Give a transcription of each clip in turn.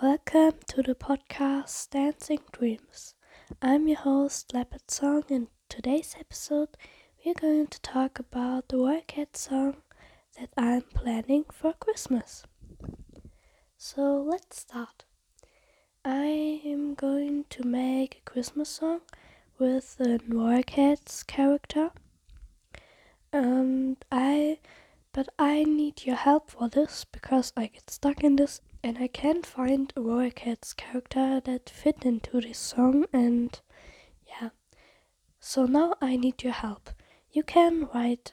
Welcome to the podcast Dancing Dreams. I'm your host, Leopard Song, and today's episode we're going to talk about the Warrior Cat song that I'm planning for Christmas. So let's start. I am going to make a Christmas song with the Warrior Cats character. And I but I need your help for this because I get stuck in this and I can't find a Warrior Cats character that fit into this song and yeah. So now I need your help. You can write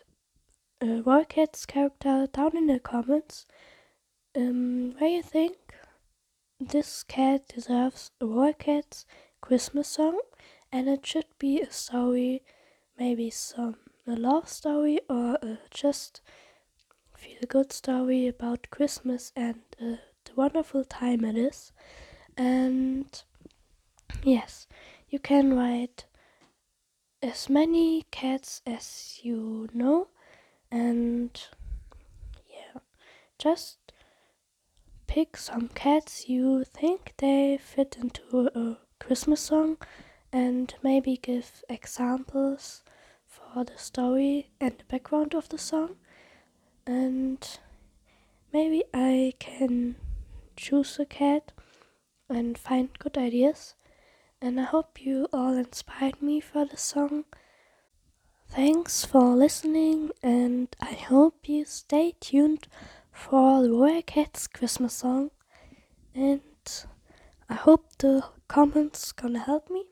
a Warrior Cats character down in the comments um, where you think this cat deserves a Cats Christmas song and it should be a story, maybe some a love story or uh, just feel good story about Christmas and uh, wonderful time it is. And yes, you can write as many cats as you know, and yeah, just pick some cats you think they fit into a Christmas song and maybe give examples for the story and the background of the song and maybe I can choose a cat and find good ideas. And I hope you all inspired me for the song. Thanks for listening, and I hope you stay tuned for the Warrior Cats Christmas song. And I hope the comments gonna help me.